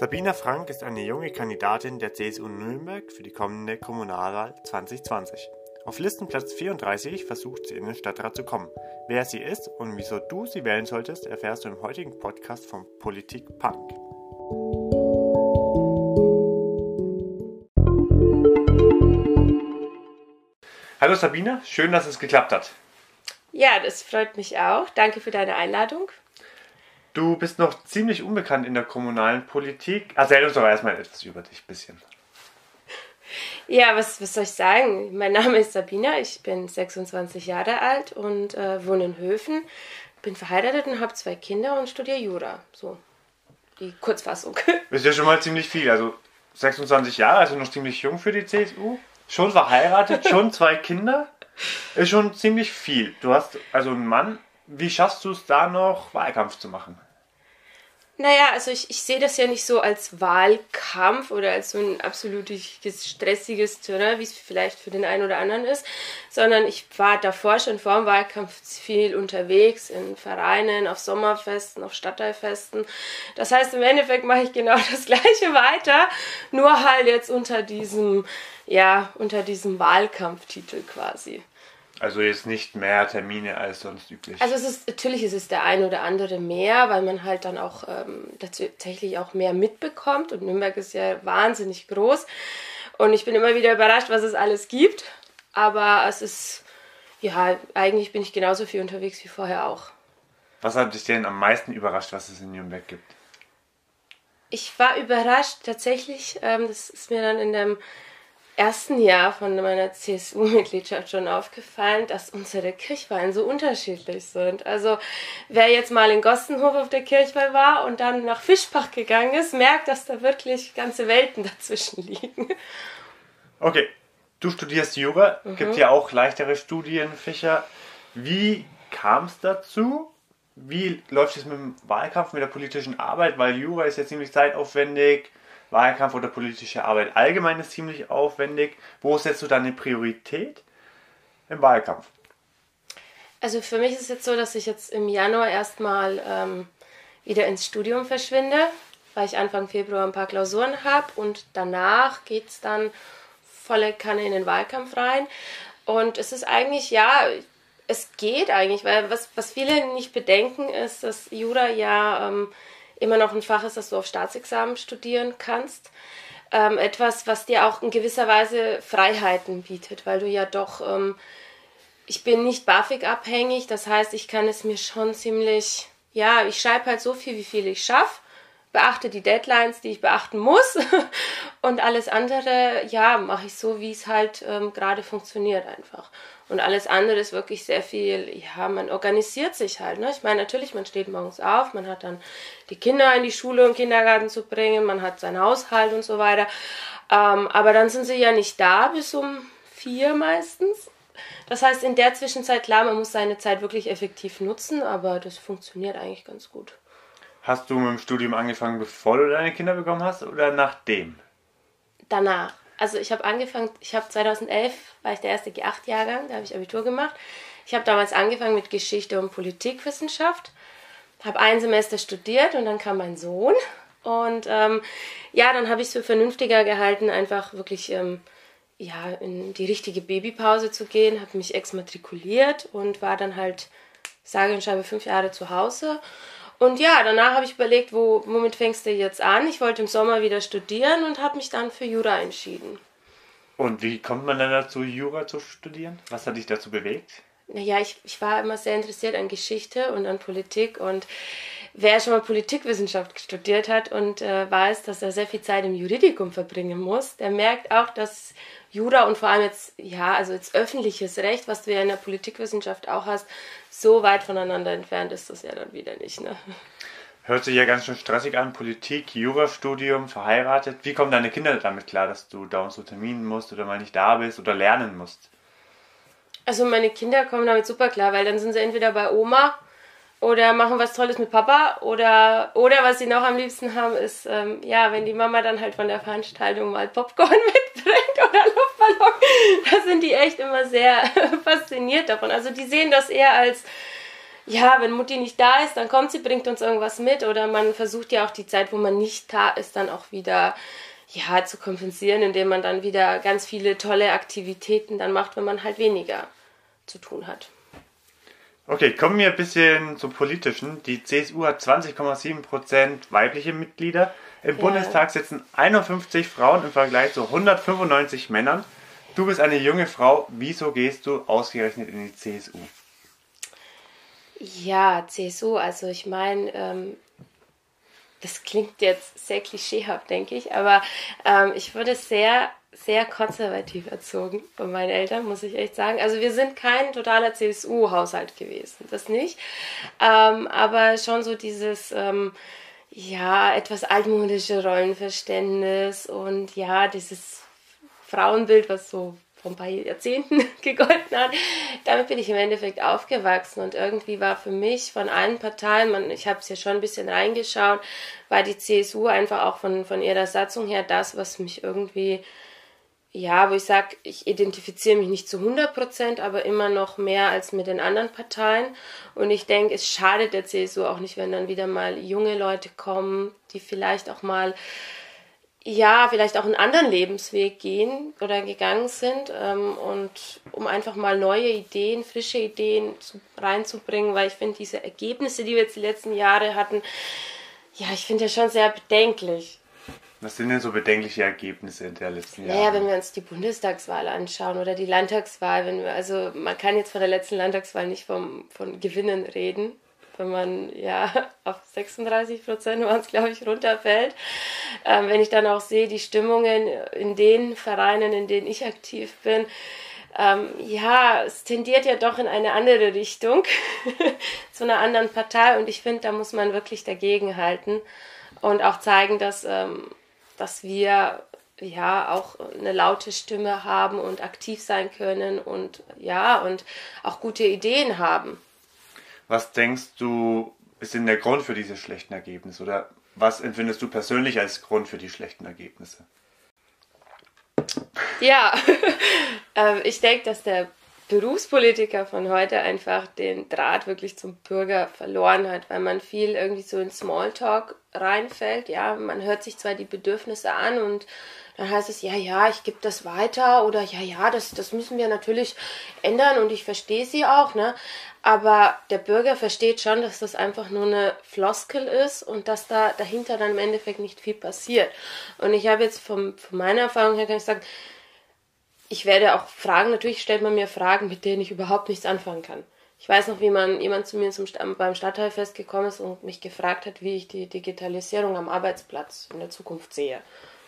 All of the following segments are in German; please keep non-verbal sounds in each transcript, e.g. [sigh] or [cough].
Sabina Frank ist eine junge Kandidatin der CSU Nürnberg für die kommende Kommunalwahl 2020. Auf Listenplatz 34 versucht sie in den Stadtrat zu kommen. Wer sie ist und wieso du sie wählen solltest, erfährst du im heutigen Podcast von Politik Punk. Hallo Sabina, schön, dass es geklappt hat. Ja, das freut mich auch. Danke für deine Einladung. Du bist noch ziemlich unbekannt in der kommunalen Politik. Erzähl uns doch erstmal etwas über dich, ein bisschen. [laughs] Ja, was, was soll ich sagen? Mein Name ist Sabina, ich bin 26 Jahre alt und äh, wohne in Höfen. Bin verheiratet und habe zwei Kinder und studiere Jura. So, die Kurzfassung. [laughs] Ist ja schon mal ziemlich viel. Also 26 Jahre, also noch ziemlich jung für die CSU. Schon verheiratet, [laughs] schon zwei Kinder. Ist schon ziemlich viel. Du hast also einen Mann. Wie schaffst du es da noch, Wahlkampf zu machen? Naja, also ich, ich sehe das ja nicht so als Wahlkampf oder als so ein absolutes stressiges Terrain, wie es vielleicht für den einen oder anderen ist, sondern ich war davor schon vor dem Wahlkampf viel unterwegs in Vereinen, auf Sommerfesten, auf Stadtteilfesten. Das heißt, im Endeffekt mache ich genau [laughs] das Gleiche weiter, nur halt jetzt unter diesem, ja, unter diesem Wahlkampftitel quasi. Also jetzt nicht mehr Termine als sonst üblich. Also es ist natürlich ist es der ein oder andere mehr, weil man halt dann auch ähm, tatsächlich auch mehr mitbekommt und Nürnberg ist ja wahnsinnig groß und ich bin immer wieder überrascht, was es alles gibt. Aber es ist ja eigentlich bin ich genauso viel unterwegs wie vorher auch. Was hat dich denn am meisten überrascht, was es in Nürnberg gibt? Ich war überrascht tatsächlich. Ähm, das ist mir dann in dem ersten Jahr von meiner CSU-Mitgliedschaft schon aufgefallen, dass unsere Kirchwahlen so unterschiedlich sind. Also wer jetzt mal in Gostenhof auf der Kirchweih war und dann nach Fischbach gegangen ist, merkt, dass da wirklich ganze Welten dazwischen liegen. Okay, du studierst Jura, mhm. gibt ja auch leichtere Studienfächer. Wie kam es dazu? Wie läuft es mit dem Wahlkampf, mit der politischen Arbeit? Weil Jura ist ja ziemlich zeitaufwendig Wahlkampf oder politische Arbeit allgemein ist ziemlich aufwendig. Wo setzt du deine Priorität im Wahlkampf? Also für mich ist es jetzt so, dass ich jetzt im Januar erstmal ähm, wieder ins Studium verschwinde, weil ich Anfang Februar ein paar Klausuren habe und danach geht es dann volle Kanne in den Wahlkampf rein. Und es ist eigentlich, ja, es geht eigentlich, weil was, was viele nicht bedenken ist, dass Jura ja ähm, immer noch ein Fach ist, das du auf Staatsexamen studieren kannst. Ähm, etwas, was dir auch in gewisser Weise Freiheiten bietet, weil du ja doch, ähm, ich bin nicht BAföG abhängig, das heißt, ich kann es mir schon ziemlich, ja, ich schreibe halt so viel, wie viel ich schaffe, beachte die Deadlines, die ich beachten muss [laughs] und alles andere, ja, mache ich so, wie es halt ähm, gerade funktioniert einfach. Und alles andere ist wirklich sehr viel, ja, man organisiert sich halt. Ne? Ich meine, natürlich, man steht morgens auf, man hat dann die Kinder in die Schule und Kindergarten zu bringen, man hat seinen Haushalt und so weiter. Ähm, aber dann sind sie ja nicht da bis um vier meistens. Das heißt, in der Zwischenzeit, klar, man muss seine Zeit wirklich effektiv nutzen, aber das funktioniert eigentlich ganz gut. Hast du mit dem Studium angefangen, bevor du deine Kinder bekommen hast oder nachdem? Danach also ich habe angefangen, ich habe 2011, war ich der erste G8-Jahrgang, da habe ich Abitur gemacht. Ich habe damals angefangen mit Geschichte und Politikwissenschaft, habe ein Semester studiert und dann kam mein Sohn. Und ähm, ja, dann habe ich es für vernünftiger gehalten, einfach wirklich ähm, ja, in die richtige Babypause zu gehen, habe mich exmatrikuliert und war dann halt sage und schreibe fünf Jahre zu Hause und ja, danach habe ich überlegt, wo, womit fängst du jetzt an? Ich wollte im Sommer wieder studieren und habe mich dann für Jura entschieden. Und wie kommt man dann dazu, Jura zu studieren? Was hat dich dazu bewegt? Naja, ich, ich war immer sehr interessiert an Geschichte und an Politik und wer schon mal Politikwissenschaft studiert hat und äh, weiß, dass er sehr viel Zeit im Juridikum verbringen muss, der merkt auch, dass Jura und vor allem jetzt, ja, also jetzt öffentliches Recht, was du ja in der Politikwissenschaft auch hast, so weit voneinander entfernt ist das ja dann wieder nicht. Ne? Hört sich ja ganz schön stressig an. Politik, Jurastudium, verheiratet. Wie kommen deine Kinder damit klar, dass du dauernd so Terminen musst oder mal nicht da bist oder lernen musst? Also meine Kinder kommen damit super klar, weil dann sind sie entweder bei Oma oder machen was Tolles mit Papa oder oder was sie noch am liebsten haben ist ähm, ja wenn die Mama dann halt von der Veranstaltung mal Popcorn [laughs] mitbringt oder Luftballon da sind die echt immer sehr [laughs] fasziniert davon also die sehen das eher als ja, wenn Mutti nicht da ist, dann kommt sie, bringt uns irgendwas mit oder man versucht ja auch die Zeit, wo man nicht da ist, dann auch wieder ja, zu kompensieren, indem man dann wieder ganz viele tolle Aktivitäten dann macht, wenn man halt weniger zu tun hat. Okay, kommen wir ein bisschen zum Politischen. Die CSU hat 20,7% weibliche Mitglieder. Im ja. Bundestag sitzen 51 Frauen im Vergleich zu 195 Männern. Du bist eine junge Frau. Wieso gehst du ausgerechnet in die CSU? Ja, CSU, also ich meine, ähm, das klingt jetzt sehr klischeehaft, denke ich, aber ähm, ich wurde sehr, sehr konservativ erzogen von meinen Eltern, muss ich echt sagen. Also wir sind kein totaler CSU-Haushalt gewesen, das nicht. Ähm, aber schon so dieses, ähm, ja, etwas altmodische Rollenverständnis und ja, dieses Frauenbild, was so vor ein paar Jahrzehnten [laughs] gegolten hat. Damit bin ich im Endeffekt aufgewachsen und irgendwie war für mich von allen Parteien, man, ich habe es ja schon ein bisschen reingeschaut, war die CSU einfach auch von, von ihrer Satzung her das, was mich irgendwie, ja, wo ich sage, ich identifiziere mich nicht zu 100 Prozent, aber immer noch mehr als mit den anderen Parteien. Und ich denke, es schadet der CSU auch nicht, wenn dann wieder mal junge Leute kommen, die vielleicht auch mal ja, vielleicht auch einen anderen Lebensweg gehen oder gegangen sind ähm, und um einfach mal neue Ideen, frische Ideen zu, reinzubringen, weil ich finde, diese Ergebnisse, die wir jetzt die letzten Jahre hatten, ja, ich finde ja schon sehr bedenklich. Was sind denn so bedenkliche Ergebnisse der letzten Jahre? Naja, wenn wir uns die Bundestagswahl anschauen oder die Landtagswahl, wenn wir, also man kann jetzt von der letzten Landtagswahl nicht vom, von Gewinnen reden, wenn man ja [laughs] auf 36 Prozent waren es, glaube ich, runterfällt. Ähm, wenn ich dann auch sehe, die Stimmungen in den Vereinen, in denen ich aktiv bin, ähm, ja, es tendiert ja doch in eine andere Richtung, [laughs] zu einer anderen Partei und ich finde, da muss man wirklich dagegen halten und auch zeigen, dass, ähm, dass wir ja auch eine laute Stimme haben und aktiv sein können und ja und auch gute Ideen haben. Was denkst du, ist denn der Grund für diese schlechten Ergebnisse? Oder was empfindest du persönlich als Grund für die schlechten Ergebnisse? Ja, [laughs] ähm, ich denke, dass der Berufspolitiker von heute einfach den Draht wirklich zum Bürger verloren hat, weil man viel irgendwie so in Smalltalk reinfällt. Ja, man hört sich zwar die Bedürfnisse an und dann heißt es, ja, ja, ich gebe das weiter oder ja, ja, das, das müssen wir natürlich ändern und ich verstehe sie auch, ne? Aber der Bürger versteht schon, dass das einfach nur eine Floskel ist und dass da dahinter dann im Endeffekt nicht viel passiert. Und ich habe jetzt vom, von meiner Erfahrung her kann ich sagen, ich werde auch Fragen, natürlich stellt man mir Fragen, mit denen ich überhaupt nichts anfangen kann. Ich weiß noch, wie man jemand zu mir zum, beim Stadtteilfest gekommen ist und mich gefragt hat, wie ich die Digitalisierung am Arbeitsplatz in der Zukunft sehe.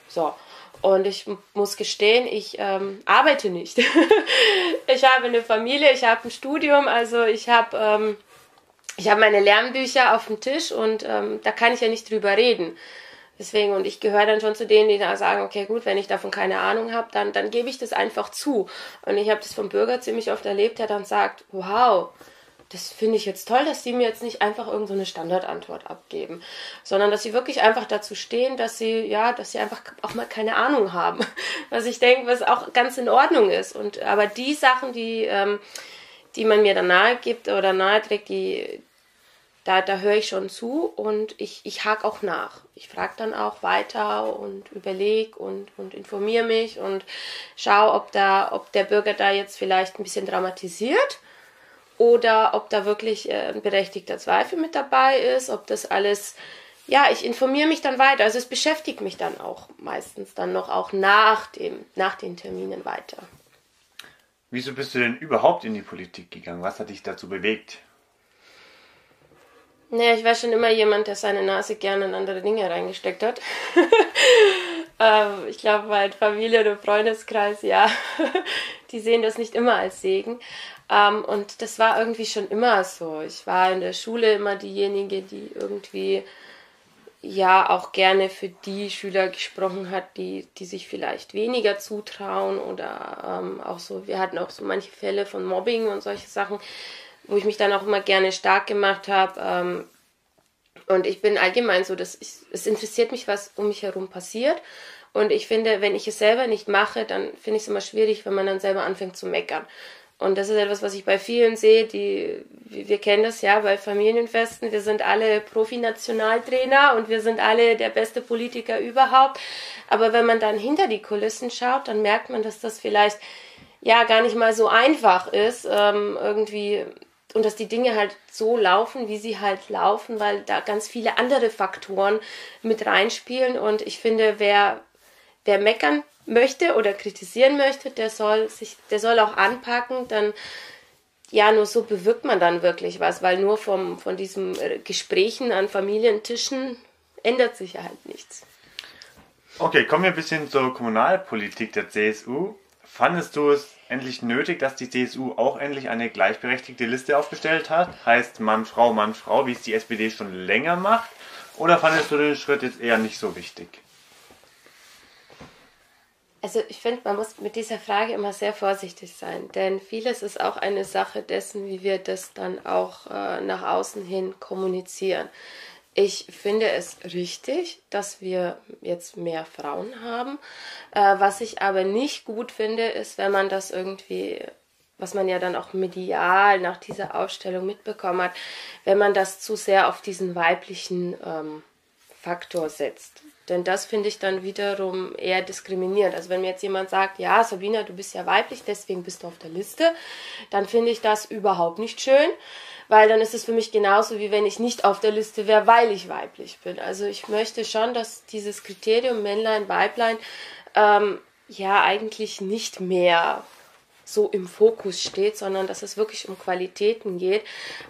So. Und ich muss gestehen, ich ähm, arbeite nicht. [laughs] ich habe eine Familie, ich habe ein Studium, also ich habe ähm, habe meine Lernbücher auf dem Tisch und ähm, da kann ich ja nicht drüber reden. Deswegen, und ich gehöre dann schon zu denen, die da sagen, okay, gut, wenn ich davon keine Ahnung habe, dann, dann gebe ich das einfach zu. Und ich habe das vom Bürger ziemlich oft erlebt, der dann sagt, wow, das finde ich jetzt toll, dass sie mir jetzt nicht einfach irgendeine so Standardantwort abgeben, sondern dass sie wirklich einfach dazu stehen, dass sie, ja, dass sie einfach auch mal keine Ahnung haben. [laughs] Was ich denke, was auch ganz in Ordnung ist. Und aber die Sachen, die, ähm, die man mir dann nahe gibt oder nahe trägt, die, da, da höre ich schon zu und ich, ich hake auch nach. Ich frage dann auch weiter und überlege und, und informiere mich und schaue, ob, da, ob der Bürger da jetzt vielleicht ein bisschen dramatisiert oder ob da wirklich äh, ein berechtigter Zweifel mit dabei ist, ob das alles, ja, ich informiere mich dann weiter. Also es beschäftigt mich dann auch meistens dann noch auch nach, dem, nach den Terminen weiter. Wieso bist du denn überhaupt in die Politik gegangen? Was hat dich dazu bewegt? Naja, ich war schon immer jemand, der seine Nase gerne in andere Dinge reingesteckt hat. [laughs] ähm, ich glaube, mein Familie- oder Freundeskreis, ja, [laughs] die sehen das nicht immer als Segen. Ähm, und das war irgendwie schon immer so. Ich war in der Schule immer diejenige, die irgendwie ja auch gerne für die Schüler gesprochen hat, die, die sich vielleicht weniger zutrauen oder ähm, auch so, wir hatten auch so manche Fälle von Mobbing und solche Sachen, wo ich mich dann auch immer gerne stark gemacht habe. Ähm, und ich bin allgemein so, dass ich, es interessiert mich, was um mich herum passiert. Und ich finde, wenn ich es selber nicht mache, dann finde ich es immer schwierig, wenn man dann selber anfängt zu meckern. Und das ist etwas, was ich bei vielen sehe, die, wir kennen das ja bei Familienfesten, wir sind alle Profi-Nationaltrainer und wir sind alle der beste Politiker überhaupt. Aber wenn man dann hinter die Kulissen schaut, dann merkt man, dass das vielleicht ja gar nicht mal so einfach ist, ähm, irgendwie und dass die Dinge halt so laufen, wie sie halt laufen, weil da ganz viele andere Faktoren mit reinspielen. Und ich finde, wer, wer meckern möchte oder kritisieren möchte, der soll sich, der soll auch anpacken, dann ja, nur so bewirkt man dann wirklich was, weil nur vom, von diesen äh, Gesprächen an Familientischen ändert sich ja halt nichts. Okay, kommen wir ein bisschen zur Kommunalpolitik der CSU. Fandest du es endlich nötig, dass die CSU auch endlich eine gleichberechtigte Liste aufgestellt hat? Heißt Mann, Frau, Mann, Frau, wie es die SPD schon länger macht? Oder fandest du den Schritt jetzt eher nicht so wichtig? Also ich finde, man muss mit dieser Frage immer sehr vorsichtig sein, denn vieles ist auch eine Sache dessen, wie wir das dann auch äh, nach außen hin kommunizieren. Ich finde es richtig, dass wir jetzt mehr Frauen haben. Äh, was ich aber nicht gut finde, ist, wenn man das irgendwie, was man ja dann auch medial nach dieser Ausstellung mitbekommen hat, wenn man das zu sehr auf diesen weiblichen ähm, Faktor setzt. Denn das finde ich dann wiederum eher diskriminierend. Also wenn mir jetzt jemand sagt, ja, Sabina, du bist ja weiblich, deswegen bist du auf der Liste, dann finde ich das überhaupt nicht schön weil dann ist es für mich genauso, wie wenn ich nicht auf der Liste wäre, weil ich weiblich bin. Also ich möchte schon, dass dieses Kriterium Männlein, Weiblein ähm, ja eigentlich nicht mehr so im Fokus steht, sondern dass es wirklich um Qualitäten geht.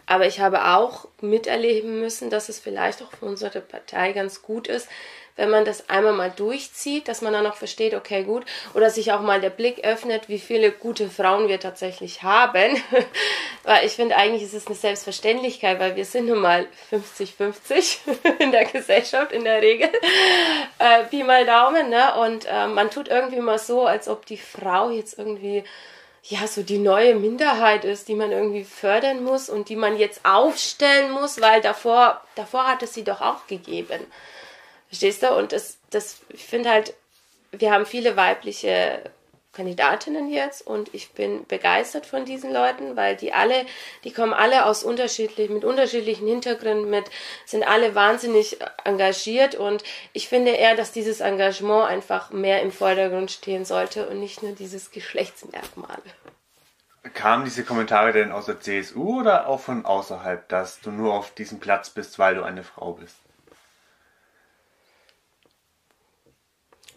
Aber ich habe auch miterleben müssen, dass es vielleicht auch für unsere Partei ganz gut ist, wenn man das einmal mal durchzieht, dass man dann auch versteht, okay, gut, oder sich auch mal der Blick öffnet, wie viele gute Frauen wir tatsächlich haben. [laughs] weil ich finde, eigentlich ist es eine Selbstverständlichkeit, weil wir sind nun mal 50-50 [laughs] in der Gesellschaft in der Regel. Äh, Pi mal Daumen, ne? Und äh, man tut irgendwie mal so, als ob die Frau jetzt irgendwie ja, so die neue Minderheit ist, die man irgendwie fördern muss und die man jetzt aufstellen muss, weil davor, davor hat es sie doch auch gegeben. Verstehst du? Und das, das, ich finde halt, wir haben viele weibliche Kandidatinnen jetzt und ich bin begeistert von diesen Leuten, weil die alle, die kommen alle aus unterschiedlichen, mit unterschiedlichen Hintergründen, mit, sind alle wahnsinnig engagiert und ich finde eher, dass dieses Engagement einfach mehr im Vordergrund stehen sollte und nicht nur dieses Geschlechtsmerkmal. Kamen diese Kommentare denn aus der CSU oder auch von außerhalb, dass du nur auf diesem Platz bist, weil du eine Frau bist?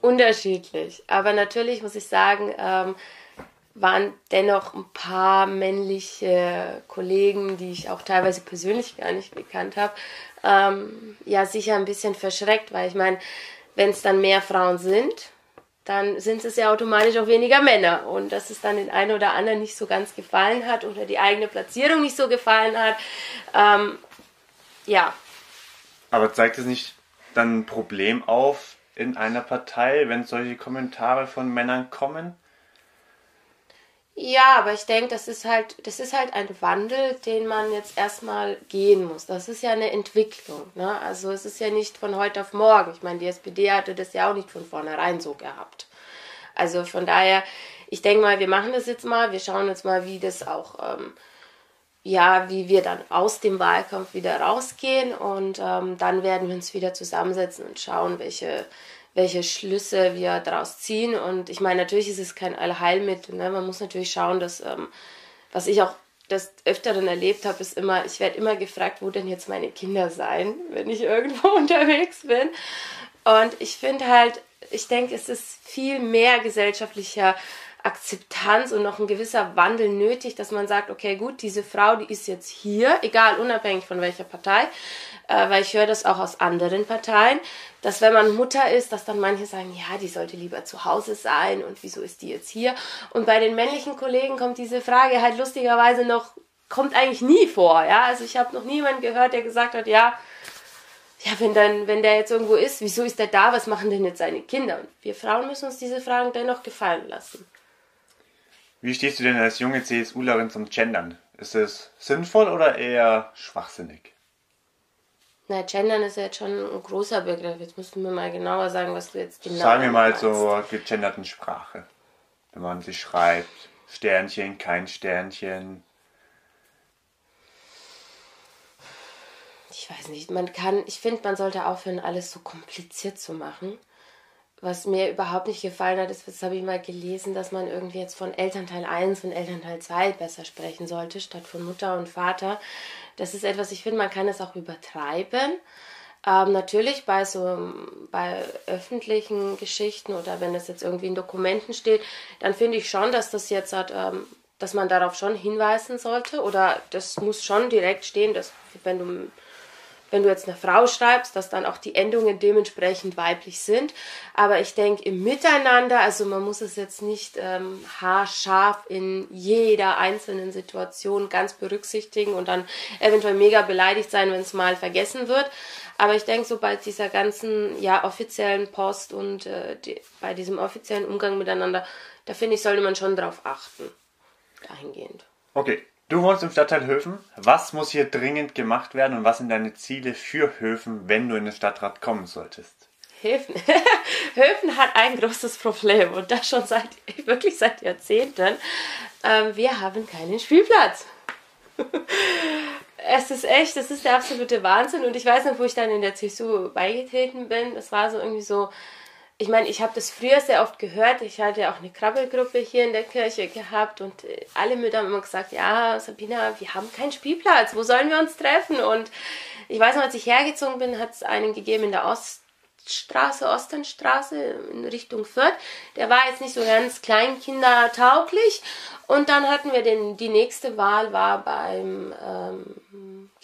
Unterschiedlich. Aber natürlich muss ich sagen, ähm, waren dennoch ein paar männliche Kollegen, die ich auch teilweise persönlich gar nicht gekannt habe, ähm, ja sicher ein bisschen verschreckt, weil ich meine, wenn es dann mehr Frauen sind, dann sind es ja automatisch auch weniger Männer. Und dass es dann den einen oder anderen nicht so ganz gefallen hat oder die eigene Platzierung nicht so gefallen hat, ähm, ja. Aber zeigt es nicht dann ein Problem auf, in einer Partei, wenn solche Kommentare von Männern kommen? Ja, aber ich denke, das ist halt, das ist halt ein Wandel, den man jetzt erstmal gehen muss. Das ist ja eine Entwicklung. Ne? Also es ist ja nicht von heute auf morgen. Ich meine, die SPD hatte das ja auch nicht von vornherein so gehabt. Also von daher, ich denke mal, wir machen das jetzt mal, wir schauen uns mal, wie das auch, ähm, ja, wie wir dann aus dem Wahlkampf wieder rausgehen und ähm, dann werden wir uns wieder zusammensetzen und schauen, welche welche Schlüsse wir daraus ziehen. Und ich meine, natürlich ist es kein Allheilmittel. Ne? Man muss natürlich schauen, dass, ähm, was ich auch des Öfteren erlebt habe, ist immer, ich werde immer gefragt, wo denn jetzt meine Kinder sein, wenn ich irgendwo [laughs] unterwegs bin. Und ich finde halt, ich denke, es ist viel mehr gesellschaftlicher Akzeptanz und noch ein gewisser Wandel nötig, dass man sagt, okay, gut, diese Frau, die ist jetzt hier, egal, unabhängig von welcher Partei, äh, weil ich höre das auch aus anderen Parteien, dass wenn man Mutter ist, dass dann manche sagen, ja, die sollte lieber zu Hause sein und wieso ist die jetzt hier? Und bei den männlichen Kollegen kommt diese Frage halt lustigerweise noch, kommt eigentlich nie vor, ja, also ich habe noch niemanden gehört, der gesagt hat, ja, ja, wenn dann, wenn der jetzt irgendwo ist, wieso ist der da? Was machen denn jetzt seine Kinder? Und wir Frauen müssen uns diese Fragen dennoch gefallen lassen. Wie stehst du denn als junge CSUlerin zum Gendern? Ist es sinnvoll oder eher schwachsinnig? Na, Gendern ist ja jetzt schon ein großer Begriff. Jetzt musst du mir mal genauer sagen, was du jetzt genau Sagen wir mal zur gegenderten Sprache. Wenn man sie schreibt. Sternchen, kein Sternchen. Ich weiß nicht, man kann, ich finde, man sollte aufhören, alles so kompliziert zu machen. Was mir überhaupt nicht gefallen hat, ist, das habe ich mal gelesen, dass man irgendwie jetzt von Elternteil 1 und Elternteil 2 besser sprechen sollte, statt von Mutter und Vater. Das ist etwas, ich finde, man kann es auch übertreiben. Ähm, natürlich bei so bei öffentlichen Geschichten oder wenn das jetzt irgendwie in Dokumenten steht, dann finde ich schon, dass das jetzt hat, ähm, dass man darauf schon hinweisen sollte oder das muss schon direkt stehen, dass wenn du wenn du jetzt eine Frau schreibst, dass dann auch die Endungen dementsprechend weiblich sind. Aber ich denke im Miteinander, also man muss es jetzt nicht ähm, haarscharf in jeder einzelnen Situation ganz berücksichtigen und dann eventuell mega beleidigt sein, wenn es mal vergessen wird. Aber ich denke, so bei dieser ganzen ja, offiziellen Post und äh, die, bei diesem offiziellen Umgang miteinander, da finde ich, sollte man schon drauf achten. Dahingehend. Okay, du wohnst im Stadtteil Höfen. Was muss hier dringend gemacht werden und was sind deine Ziele für Höfen, wenn du in den Stadtrat kommen solltest? Höfen. [laughs] Höfen hat ein großes Problem und das schon seit [laughs] wirklich seit Jahrzehnten. Ähm, wir haben keinen Spielplatz. [laughs] es ist echt, das ist der absolute Wahnsinn. Und ich weiß noch, wo ich dann in der CSU beigetreten bin. Das war so irgendwie so, ich meine, ich habe das früher sehr oft gehört. Ich hatte ja auch eine Krabbelgruppe hier in der Kirche gehabt und äh, alle Mütter haben immer gesagt, ja, Sabina, wir haben keinen Spielplatz, wo sollen wir uns treffen? Und ich weiß noch, als ich hergezogen bin, hat es einen gegeben in der Ost Straße, Ostenstraße in Richtung Fürth. Der war jetzt nicht so ganz kleinkindertauglich. Und dann hatten wir den, die nächste Wahl war beim ähm,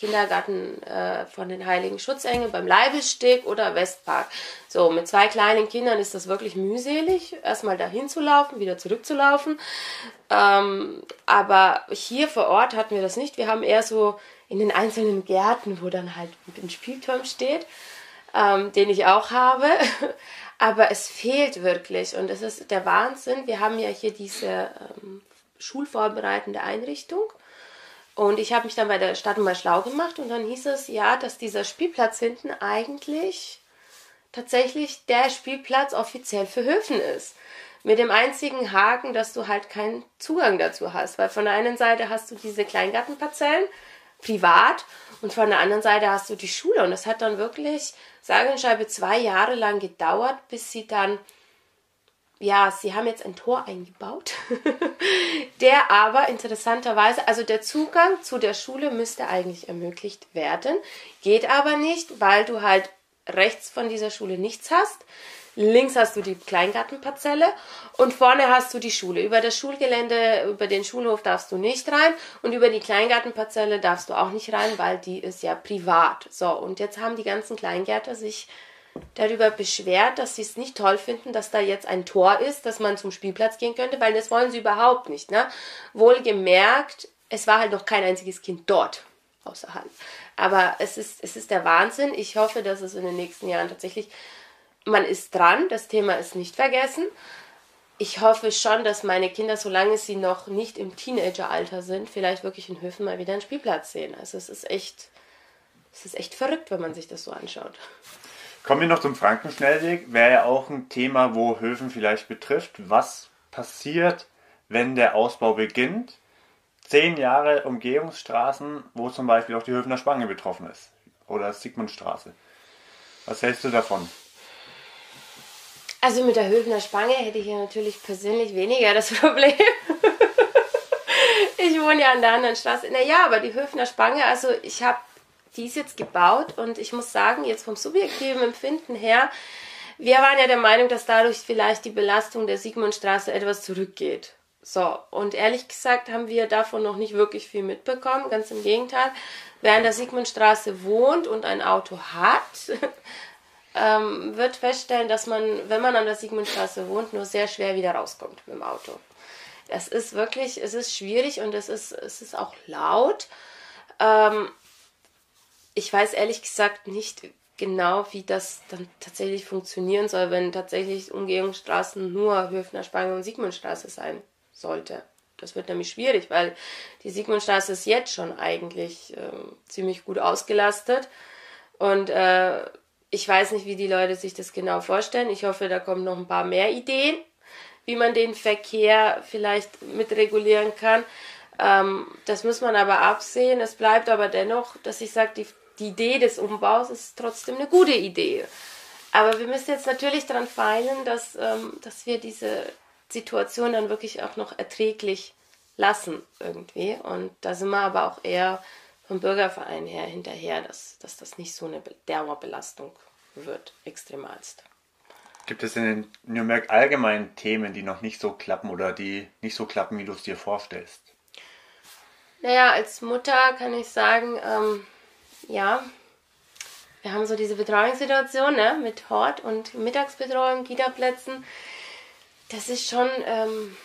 Kindergarten äh, von den Heiligen Schutzengeln, beim Leibessteg oder Westpark. So, mit zwei kleinen Kindern ist das wirklich mühselig, erstmal dahin zu laufen, wieder zurückzulaufen. Ähm, aber hier vor Ort hatten wir das nicht. Wir haben eher so in den einzelnen Gärten, wo dann halt ein Spielturm steht ähm, den ich auch habe. [laughs] Aber es fehlt wirklich und es ist der Wahnsinn. Wir haben ja hier diese ähm, schulvorbereitende Einrichtung. Und ich habe mich dann bei der Stadt mal schlau gemacht und dann hieß es ja, dass dieser Spielplatz hinten eigentlich tatsächlich der Spielplatz offiziell für Höfen ist. Mit dem einzigen Haken, dass du halt keinen Zugang dazu hast. Weil von der einen Seite hast du diese Kleingartenparzellen, privat, und von der anderen Seite hast du die Schule. Und das hat dann wirklich sage und schreibe zwei Jahre lang gedauert, bis sie dann, ja, sie haben jetzt ein Tor eingebaut, [laughs] der aber interessanterweise, also der Zugang zu der Schule müsste eigentlich ermöglicht werden, geht aber nicht, weil du halt rechts von dieser Schule nichts hast. Links hast du die Kleingartenparzelle und vorne hast du die Schule. Über das Schulgelände, über den Schulhof darfst du nicht rein und über die Kleingartenparzelle darfst du auch nicht rein, weil die ist ja privat. So, und jetzt haben die ganzen Kleingärter sich darüber beschwert, dass sie es nicht toll finden, dass da jetzt ein Tor ist, dass man zum Spielplatz gehen könnte, weil das wollen sie überhaupt nicht. Ne? Wohlgemerkt, es war halt noch kein einziges Kind dort außerhalb. Aber es ist, es ist der Wahnsinn. Ich hoffe, dass es in den nächsten Jahren tatsächlich man ist dran, das Thema ist nicht vergessen. Ich hoffe schon, dass meine Kinder, solange sie noch nicht im Teenageralter sind, vielleicht wirklich in Höfen mal wieder einen Spielplatz sehen. Also es ist echt, es ist echt verrückt, wenn man sich das so anschaut. Kommen wir noch zum Frankenschnellweg. Wäre ja auch ein Thema, wo Höfen vielleicht betrifft. Was passiert, wenn der Ausbau beginnt? Zehn Jahre Umgehungsstraßen, wo zum Beispiel auch die Höfener Spange betroffen ist. Oder Sigmundstraße. Was hältst du davon? Also mit der Höfner Spange hätte ich ja natürlich persönlich weniger das [laughs] Problem. ich wohne ja an der anderen Straße. Naja, aber die Höfner Spange, also ich habe die ist jetzt gebaut und ich muss sagen, jetzt vom subjektiven Empfinden her, wir waren ja der Meinung, dass dadurch vielleicht die Belastung der Sigmundstraße etwas zurückgeht. So, und ehrlich gesagt haben wir davon noch nicht wirklich viel mitbekommen. Ganz im Gegenteil. Wer an der Sigmundstraße wohnt und ein Auto hat, [laughs] ähm, wird feststellen, dass man, wenn man an der Sigmundstraße wohnt, nur sehr schwer wieder rauskommt mit dem Auto. Es ist wirklich, es ist schwierig und es ist, es ist auch laut. Ähm, ich weiß ehrlich gesagt nicht genau, wie das dann tatsächlich funktionieren soll, wenn tatsächlich Umgehungsstraßen nur Höfner, Spange und Sigmundstraße sein sollte. Das wird nämlich schwierig, weil die Sigmundstraße ist jetzt schon eigentlich äh, ziemlich gut ausgelastet. Und äh, ich weiß nicht, wie die Leute sich das genau vorstellen. Ich hoffe, da kommen noch ein paar mehr Ideen. wie man den Verkehr vielleicht mitregulieren kann. Ähm, das muss man aber absehen. Es bleibt aber dennoch, dass ich sage, die, die Idee des Umbaus ist trotzdem eine gute Idee. Aber wir müssen jetzt natürlich daran feilen, dass, ähm, dass wir diese Situation dann wirklich auch noch erträglich lassen irgendwie. Und da sind wir aber auch eher vom Bürgerverein her hinterher, dass, dass das nicht so eine Dauerbelastung wird, extremalst. Gibt es in Nürnberg allgemein Themen, die noch nicht so klappen oder die nicht so klappen, wie du es dir vorstellst? Naja, als Mutter kann ich sagen, ähm, ja, wir haben so diese Betreuungssituation ne, mit Hort- und Mittagsbetreuung, Kita-Plätzen. Das ist schon, ähm,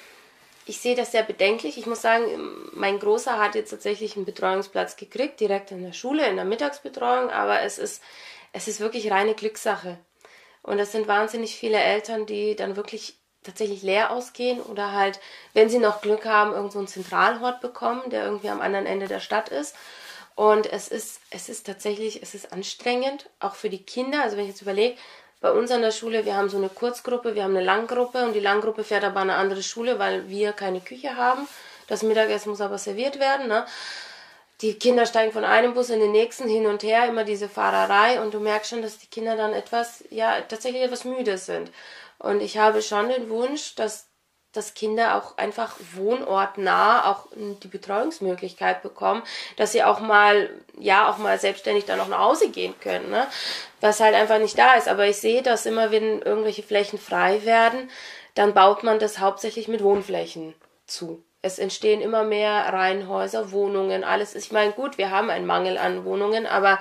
ich sehe das sehr bedenklich. Ich muss sagen, mein Großer hat jetzt tatsächlich einen Betreuungsplatz gekriegt, direkt in der Schule, in der Mittagsbetreuung, aber es ist, es ist wirklich reine Glückssache. Und es sind wahnsinnig viele Eltern, die dann wirklich tatsächlich leer ausgehen oder halt, wenn sie noch Glück haben, irgendwo einen Zentralhort bekommen, der irgendwie am anderen Ende der Stadt ist. Und es ist, es ist tatsächlich, es ist anstrengend, auch für die Kinder. Also wenn ich jetzt überlege, bei uns an der Schule, wir haben so eine Kurzgruppe, wir haben eine Langgruppe und die Langgruppe fährt aber an eine andere Schule, weil wir keine Küche haben. Das Mittagessen muss aber serviert werden. Ne? Die Kinder steigen von einem Bus in den nächsten hin und her, immer diese Fahrerei und du merkst schon, dass die Kinder dann etwas, ja, tatsächlich etwas müde sind. Und ich habe schon den Wunsch, dass, dass Kinder auch einfach wohnortnah auch die Betreuungsmöglichkeit bekommen, dass sie auch mal, ja, auch mal selbstständig dann noch nach Hause gehen können, ne? Was halt einfach nicht da ist. Aber ich sehe, dass immer, wenn irgendwelche Flächen frei werden, dann baut man das hauptsächlich mit Wohnflächen zu. Es entstehen immer mehr Reihenhäuser, Wohnungen, alles. Ich meine, gut, wir haben einen Mangel an Wohnungen, aber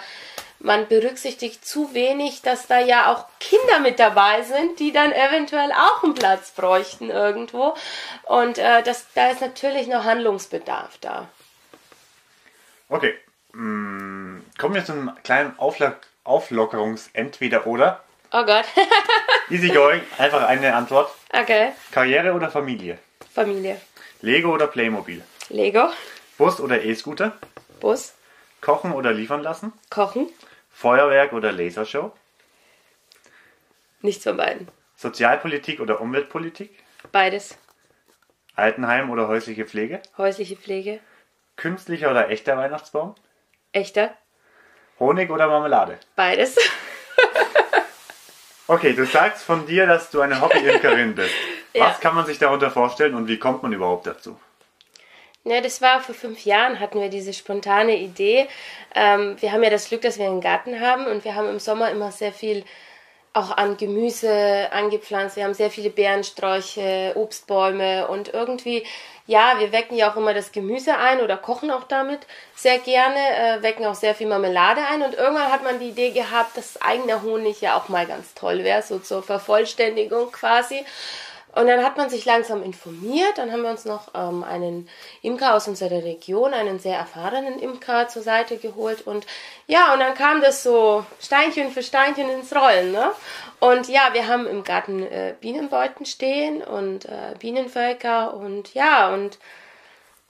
man berücksichtigt zu wenig, dass da ja auch Kinder mit dabei sind, die dann eventuell auch einen Platz bräuchten irgendwo. Und äh, das, da ist natürlich noch Handlungsbedarf da. Okay. Hm, kommen wir zu einem kleinen Aufla Auflockerungs-Entweder-Oder. Oh Gott. [laughs] Easy going. Einfach eine Antwort. Okay. Karriere oder Familie? Familie. Lego oder Playmobil? Lego. Bus oder E-Scooter? Bus. Kochen oder liefern lassen? Kochen. Feuerwerk oder Lasershow? Nichts von beiden. Sozialpolitik oder Umweltpolitik? Beides. Altenheim oder häusliche Pflege? Häusliche Pflege. Künstlicher oder echter Weihnachtsbaum? Echter. Honig oder Marmelade? Beides. [laughs] Okay, du sagst von dir, dass du eine [laughs] Hobby-Imkerin bist. Ja. Was kann man sich darunter vorstellen und wie kommt man überhaupt dazu? Ja, das war vor fünf Jahren, hatten wir diese spontane Idee. Ähm, wir haben ja das Glück, dass wir einen Garten haben und wir haben im Sommer immer sehr viel auch an Gemüse angepflanzt. Wir haben sehr viele Beerensträuche, Obstbäume und irgendwie, ja, wir wecken ja auch immer das Gemüse ein oder kochen auch damit sehr gerne, äh, wecken auch sehr viel Marmelade ein und irgendwann hat man die Idee gehabt, dass eigener Honig ja auch mal ganz toll wäre, so zur Vervollständigung quasi. Und dann hat man sich langsam informiert. Dann haben wir uns noch ähm, einen Imker aus unserer Region, einen sehr erfahrenen Imker zur Seite geholt. Und ja, und dann kam das so Steinchen für Steinchen ins Rollen. Ne? Und ja, wir haben im Garten äh, Bienenbeuten stehen und äh, Bienenvölker und ja, und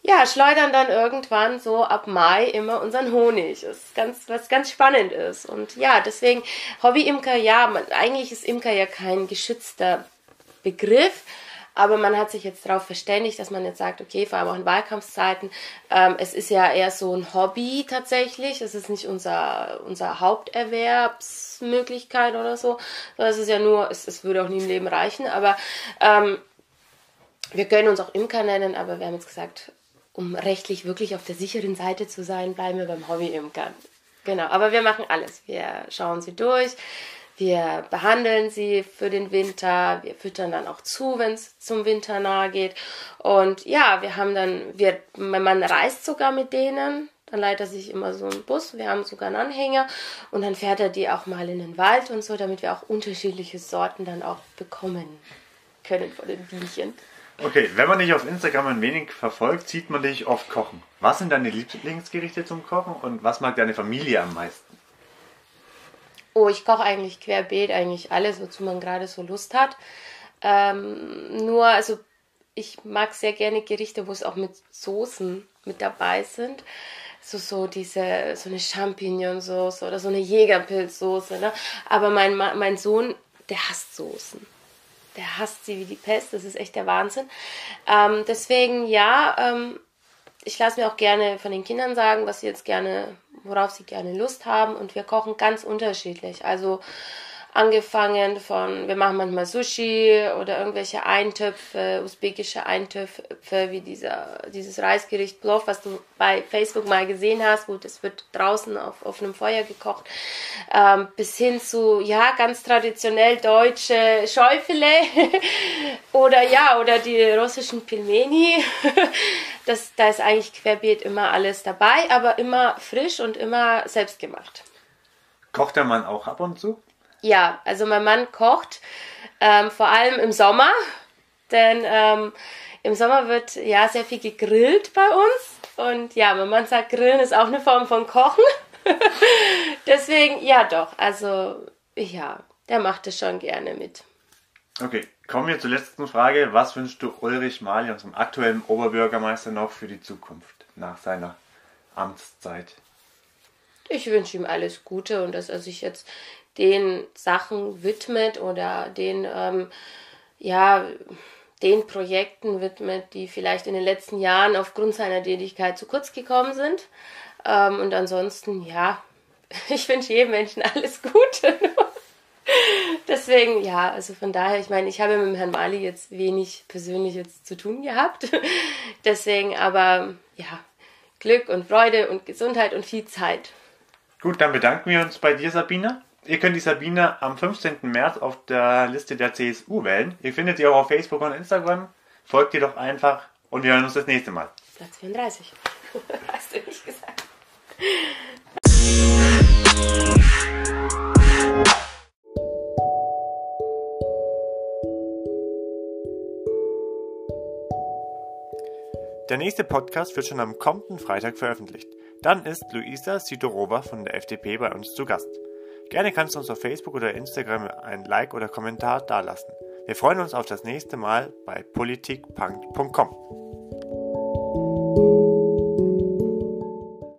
ja, schleudern dann irgendwann so ab Mai immer unseren Honig. Das ist ganz, was ganz spannend ist. Und ja, deswegen Hobby-Imker, ja, man, eigentlich ist Imker ja kein geschützter Begriff. Aber man hat sich jetzt darauf verständigt, dass man jetzt sagt, okay, vor allem auch in Wahlkampfzeiten, ähm, es ist ja eher so ein Hobby tatsächlich. Es ist nicht unser, unser Haupterwerbsmöglichkeit oder so. Es ist ja nur, es, es würde auch nie im Leben reichen. Aber ähm, wir können uns auch Imker nennen, aber wir haben jetzt gesagt, um rechtlich wirklich auf der sicheren Seite zu sein, bleiben wir beim Hobby-Imkern. Genau, aber wir machen alles. Wir schauen sie durch. Wir behandeln sie für den Winter, wir füttern dann auch zu, wenn es zum Winter nahe geht. Und ja, wir haben dann, wir, man reist sogar mit denen, dann leitet er sich immer so einen Bus, wir haben sogar einen Anhänger und dann fährt er die auch mal in den Wald und so, damit wir auch unterschiedliche Sorten dann auch bekommen können von den Bienchen. Okay, wenn man dich auf Instagram ein wenig verfolgt, sieht man dich oft kochen. Was sind deine Lieblingsgerichte zum Kochen und was mag deine Familie am meisten? Oh, ich koche eigentlich querbeet, eigentlich alles, wozu man gerade so Lust hat. Ähm, nur, also ich mag sehr gerne Gerichte, wo es auch mit Soßen mit dabei sind. So, so diese, so eine Champignonsauce oder so eine Jägerpilzsoße, ne? Aber mein, mein Sohn, der hasst Soßen. der hasst sie wie die Pest. Das ist echt der Wahnsinn. Ähm, deswegen, ja, ähm, ich lasse mir auch gerne von den Kindern sagen, was sie jetzt gerne, worauf sie gerne Lust haben. Und wir kochen ganz unterschiedlich. Also angefangen von, wir machen manchmal Sushi oder irgendwelche Eintöpfe, usbekische Eintöpfe, wie dieser, dieses Reisgericht Plov, was du bei Facebook mal gesehen hast. Gut, es wird draußen auf offenem Feuer gekocht. Ähm, bis hin zu, ja, ganz traditionell deutsche Schäufele [laughs] oder ja, oder die russischen Pilmeni. [laughs] das, da ist eigentlich querbeet immer alles dabei, aber immer frisch und immer selbstgemacht. Kocht der Mann auch ab und zu? Ja, also mein Mann kocht ähm, vor allem im Sommer, denn ähm, im Sommer wird ja sehr viel gegrillt bei uns. Und ja, mein Mann sagt, Grillen ist auch eine Form von Kochen. [laughs] Deswegen, ja doch, also ja, der macht es schon gerne mit. Okay, kommen wir zur letzten Frage. Was wünschst du Ulrich Mali, unserem aktuellen Oberbürgermeister, noch für die Zukunft nach seiner Amtszeit? Ich wünsche ihm alles Gute und dass er sich jetzt den Sachen widmet oder den, ähm, ja, den Projekten widmet, die vielleicht in den letzten Jahren aufgrund seiner Tätigkeit zu kurz gekommen sind. Ähm, und ansonsten, ja, [laughs] ich wünsche jedem Menschen alles Gute. [laughs] Deswegen, ja, also von daher, ich meine, ich habe mit Herrn Mali jetzt wenig persönlich zu tun gehabt. [laughs] Deswegen aber, ja, Glück und Freude und Gesundheit und viel Zeit. Gut, dann bedanken wir uns bei dir, Sabine. Ihr könnt die Sabine am 15. März auf der Liste der CSU wählen. Ihr findet sie auch auf Facebook und Instagram. Folgt ihr doch einfach und wir hören uns das nächste Mal. Platz 34. [laughs] Hast du nicht gesagt. Der nächste Podcast wird schon am kommenden Freitag veröffentlicht. Dann ist Luisa Sidorova von der FDP bei uns zu Gast. Gerne kannst du uns auf Facebook oder Instagram ein Like oder Kommentar dalassen. Wir freuen uns auf das nächste Mal bei politikpunk.com.